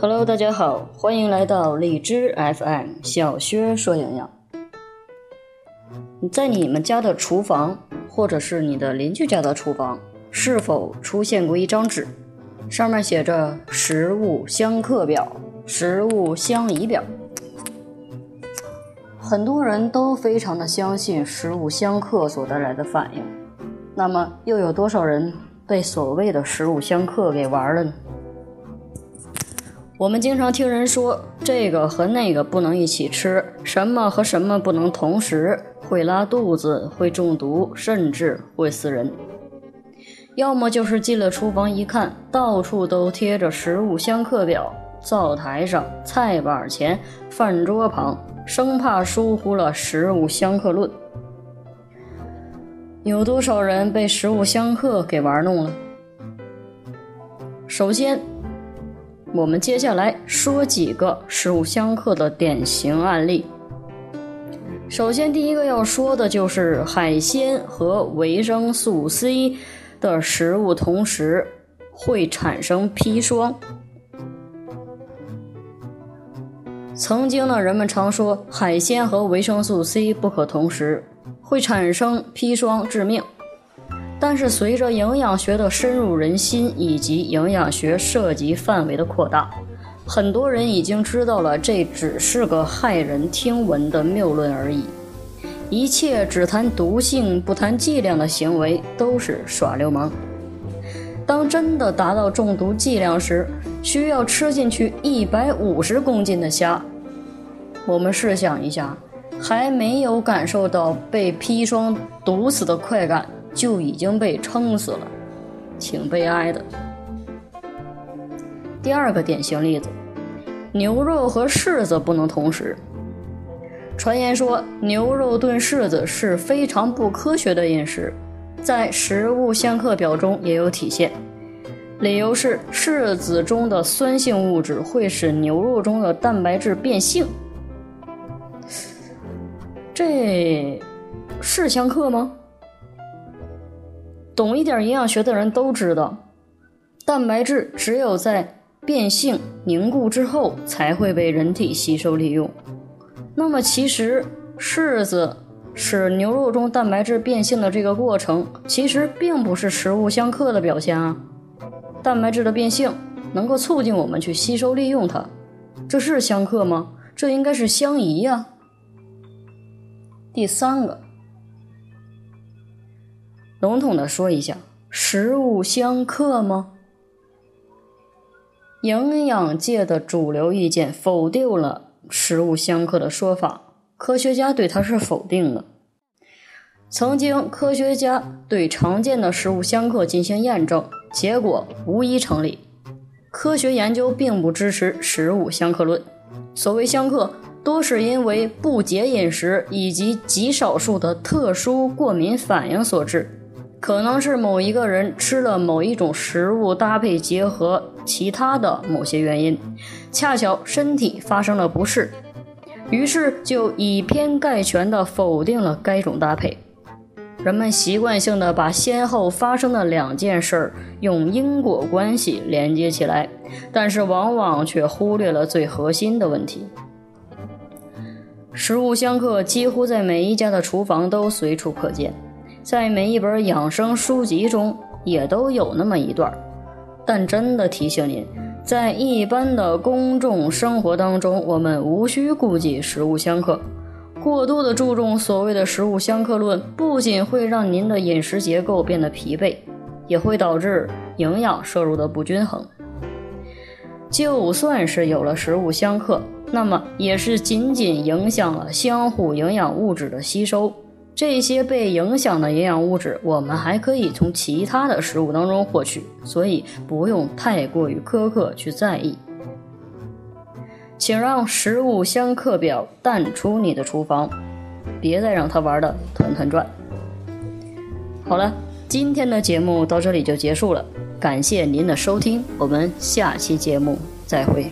Hello，大家好，欢迎来到荔枝 FM 小薛说营养。在你们家的厨房，或者是你的邻居家的厨房，是否出现过一张纸，上面写着“食物相克表”“食物相宜表”？很多人都非常的相信食物相克所带来的反应，那么又有多少人被所谓的食物相克给玩了呢？我们经常听人说这个和那个不能一起吃，什么和什么不能同时，会拉肚子，会中毒，甚至会死人。要么就是进了厨房一看，到处都贴着食物相克表，灶台上、菜板前、饭桌旁，生怕疏忽了食物相克论。有多少人被食物相克给玩弄了？首先。我们接下来说几个食物相克的典型案例。首先，第一个要说的就是海鲜和维生素 C 的食物同时会产生砒霜。曾经呢，人们常说海鲜和维生素 C 不可同时，会产生砒霜致命。但是随着营养学的深入人心以及营养学涉及范围的扩大，很多人已经知道了这只是个骇人听闻的谬论而已。一切只谈毒性不谈剂量的行为都是耍流氓。当真的达到中毒剂量时，需要吃进去一百五十公斤的虾。我们试想一下，还没有感受到被砒霜毒死的快感。就已经被撑死了，挺悲哀的。第二个典型例子，牛肉和柿子不能同时。传言说牛肉炖柿子是非常不科学的饮食，在食物相克表中也有体现。理由是柿子中的酸性物质会使牛肉中的蛋白质变性，这是相克吗？懂一点营养学的人都知道，蛋白质只有在变性凝固之后才会被人体吸收利用。那么，其实柿子使牛肉中蛋白质变性的这个过程，其实并不是食物相克的表现啊。蛋白质的变性能够促进我们去吸收利用它，这是相克吗？这应该是相宜呀。第三个。笼统的说一下，食物相克吗？营养界的主流意见否定了食物相克的说法，科学家对它是否定的。曾经，科学家对常见的食物相克进行验证，结果无一成立。科学研究并不支持食物相克论。所谓相克，多是因为不洁饮食以及极少数的特殊过敏反应所致。可能是某一个人吃了某一种食物，搭配结合其他的某些原因，恰巧身体发生了不适，于是就以偏概全地否定了该种搭配。人们习惯性的把先后发生的两件事儿用因果关系连接起来，但是往往却忽略了最核心的问题。食物相克几乎在每一家的厨房都随处可见。在每一本养生书籍中也都有那么一段但真的提醒您，在一般的公众生活当中，我们无需顾忌食物相克。过度的注重所谓的食物相克论，不仅会让您的饮食结构变得疲惫，也会导致营养摄入的不均衡。就算是有了食物相克，那么也是仅仅影响了相互营养物质的吸收。这些被影响的营养物质，我们还可以从其他的食物当中获取，所以不用太过于苛刻去在意。请让食物相克表淡出你的厨房，别再让它玩的团团转。好了，今天的节目到这里就结束了，感谢您的收听，我们下期节目再会。